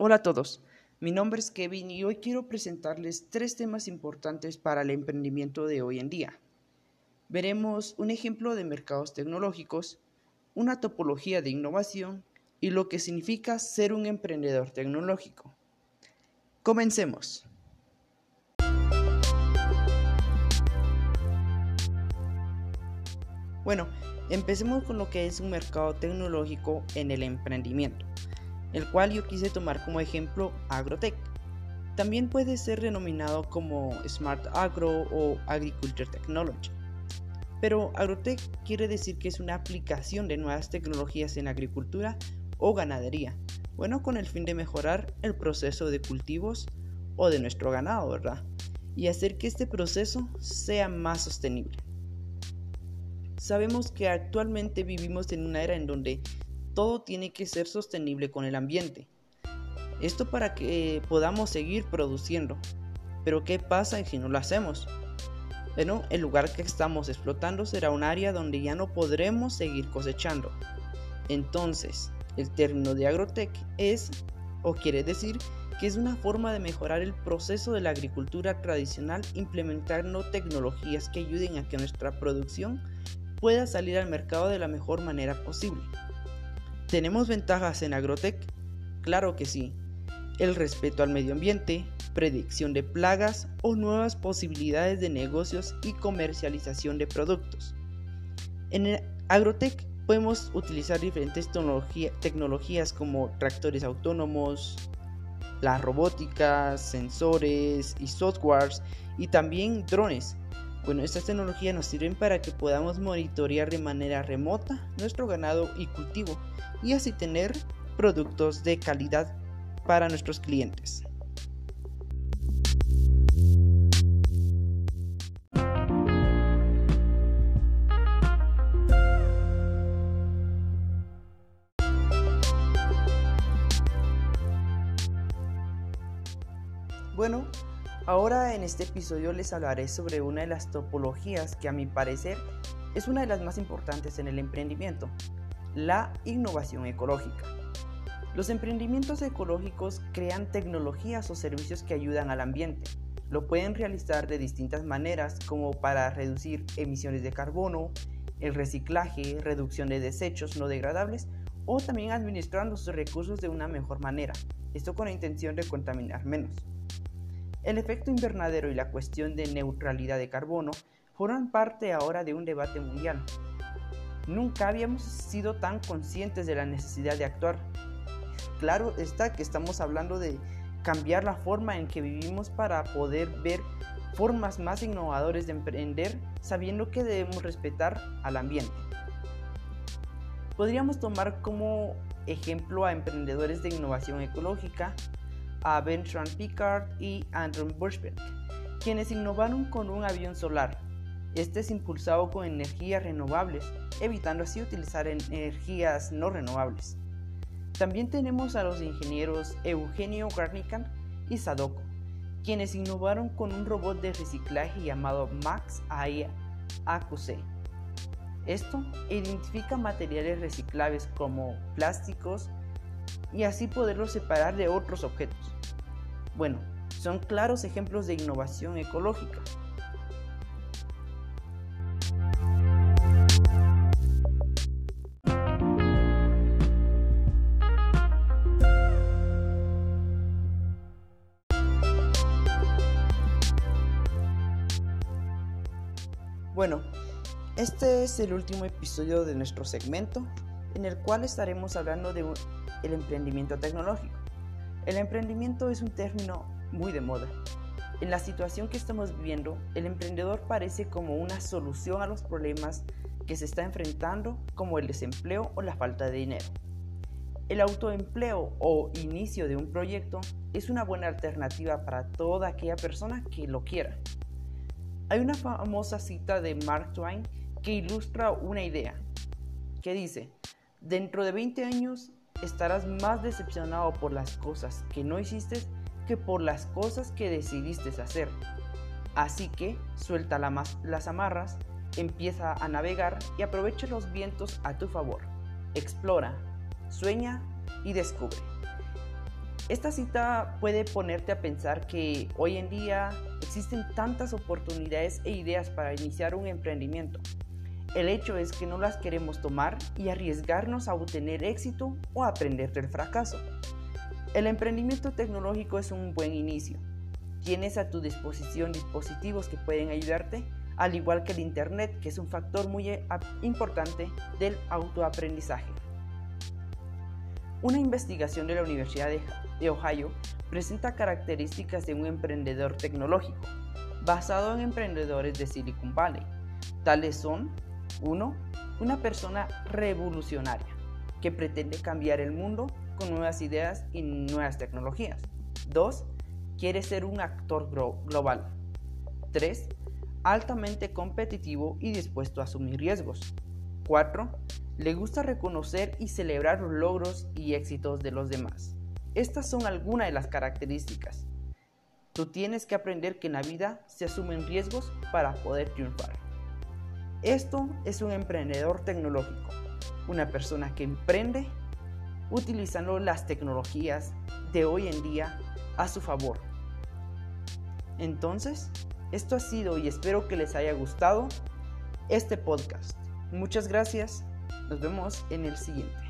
Hola a todos, mi nombre es Kevin y hoy quiero presentarles tres temas importantes para el emprendimiento de hoy en día. Veremos un ejemplo de mercados tecnológicos, una topología de innovación y lo que significa ser un emprendedor tecnológico. Comencemos. Bueno, empecemos con lo que es un mercado tecnológico en el emprendimiento, el cual yo quise tomar como ejemplo Agrotech. También puede ser denominado como Smart Agro o Agriculture Technology. Pero Agrotech quiere decir que es una aplicación de nuevas tecnologías en agricultura o ganadería, bueno, con el fin de mejorar el proceso de cultivos o de nuestro ganado, ¿verdad? Y hacer que este proceso sea más sostenible. Sabemos que actualmente vivimos en una era en donde todo tiene que ser sostenible con el ambiente. Esto para que podamos seguir produciendo. Pero ¿qué pasa si no lo hacemos? Bueno, el lugar que estamos explotando será un área donde ya no podremos seguir cosechando. Entonces, el término de agrotech es, o quiere decir, que es una forma de mejorar el proceso de la agricultura tradicional implementando tecnologías que ayuden a que nuestra producción pueda salir al mercado de la mejor manera posible. ¿Tenemos ventajas en Agrotech? Claro que sí. El respeto al medio ambiente, predicción de plagas o nuevas posibilidades de negocios y comercialización de productos. En Agrotech podemos utilizar diferentes tecnologías como tractores autónomos, la robótica, sensores y softwares y también drones bueno, estas tecnologías nos sirven para que podamos monitorear de manera remota nuestro ganado y cultivo y así tener productos de calidad para nuestros clientes. Bueno, Ahora en este episodio les hablaré sobre una de las topologías que a mi parecer es una de las más importantes en el emprendimiento, la innovación ecológica. Los emprendimientos ecológicos crean tecnologías o servicios que ayudan al ambiente. Lo pueden realizar de distintas maneras como para reducir emisiones de carbono, el reciclaje, reducción de desechos no degradables o también administrando sus recursos de una mejor manera, esto con la intención de contaminar menos. El efecto invernadero y la cuestión de neutralidad de carbono forman parte ahora de un debate mundial. Nunca habíamos sido tan conscientes de la necesidad de actuar. Claro está que estamos hablando de cambiar la forma en que vivimos para poder ver formas más innovadoras de emprender sabiendo que debemos respetar al ambiente. Podríamos tomar como ejemplo a emprendedores de innovación ecológica a Bertrand Piccard y Andrew Bushbeck, quienes innovaron con un avión solar. Este es impulsado con energías renovables, evitando así utilizar energías no renovables. También tenemos a los ingenieros Eugenio Garnican y Sadoko, quienes innovaron con un robot de reciclaje llamado Max AI AQC. Esto identifica materiales reciclables como plásticos, y así poderlos separar de otros objetos. Bueno, son claros ejemplos de innovación ecológica. Bueno, este es el último episodio de nuestro segmento en el cual estaremos hablando de el emprendimiento tecnológico. El emprendimiento es un término muy de moda. En la situación que estamos viviendo, el emprendedor parece como una solución a los problemas que se está enfrentando como el desempleo o la falta de dinero. El autoempleo o inicio de un proyecto es una buena alternativa para toda aquella persona que lo quiera. Hay una famosa cita de Mark Twain que ilustra una idea, que dice, dentro de 20 años estarás más decepcionado por las cosas que no hiciste que por las cosas que decidiste hacer. Así que suelta las amarras, empieza a navegar y aprovecha los vientos a tu favor. Explora, sueña y descubre. Esta cita puede ponerte a pensar que hoy en día existen tantas oportunidades e ideas para iniciar un emprendimiento. El hecho es que no las queremos tomar y arriesgarnos a obtener éxito o aprender del fracaso. El emprendimiento tecnológico es un buen inicio. Tienes a tu disposición dispositivos que pueden ayudarte, al igual que el Internet, que es un factor muy eh, importante del autoaprendizaje. Una investigación de la Universidad de Ohio presenta características de un emprendedor tecnológico, basado en emprendedores de Silicon Valley. Tales son 1. Una persona revolucionaria, que pretende cambiar el mundo con nuevas ideas y nuevas tecnologías. 2. Quiere ser un actor global. 3. Altamente competitivo y dispuesto a asumir riesgos. 4 le gusta reconocer y celebrar los logros y éxitos de los demás. Estas son algunas de las características. Tú tienes que aprender que en la vida se asumen riesgos para poder triunfar. Esto es un emprendedor tecnológico, una persona que emprende utilizando las tecnologías de hoy en día a su favor. Entonces, esto ha sido y espero que les haya gustado este podcast. Muchas gracias nos vemos en el siguiente.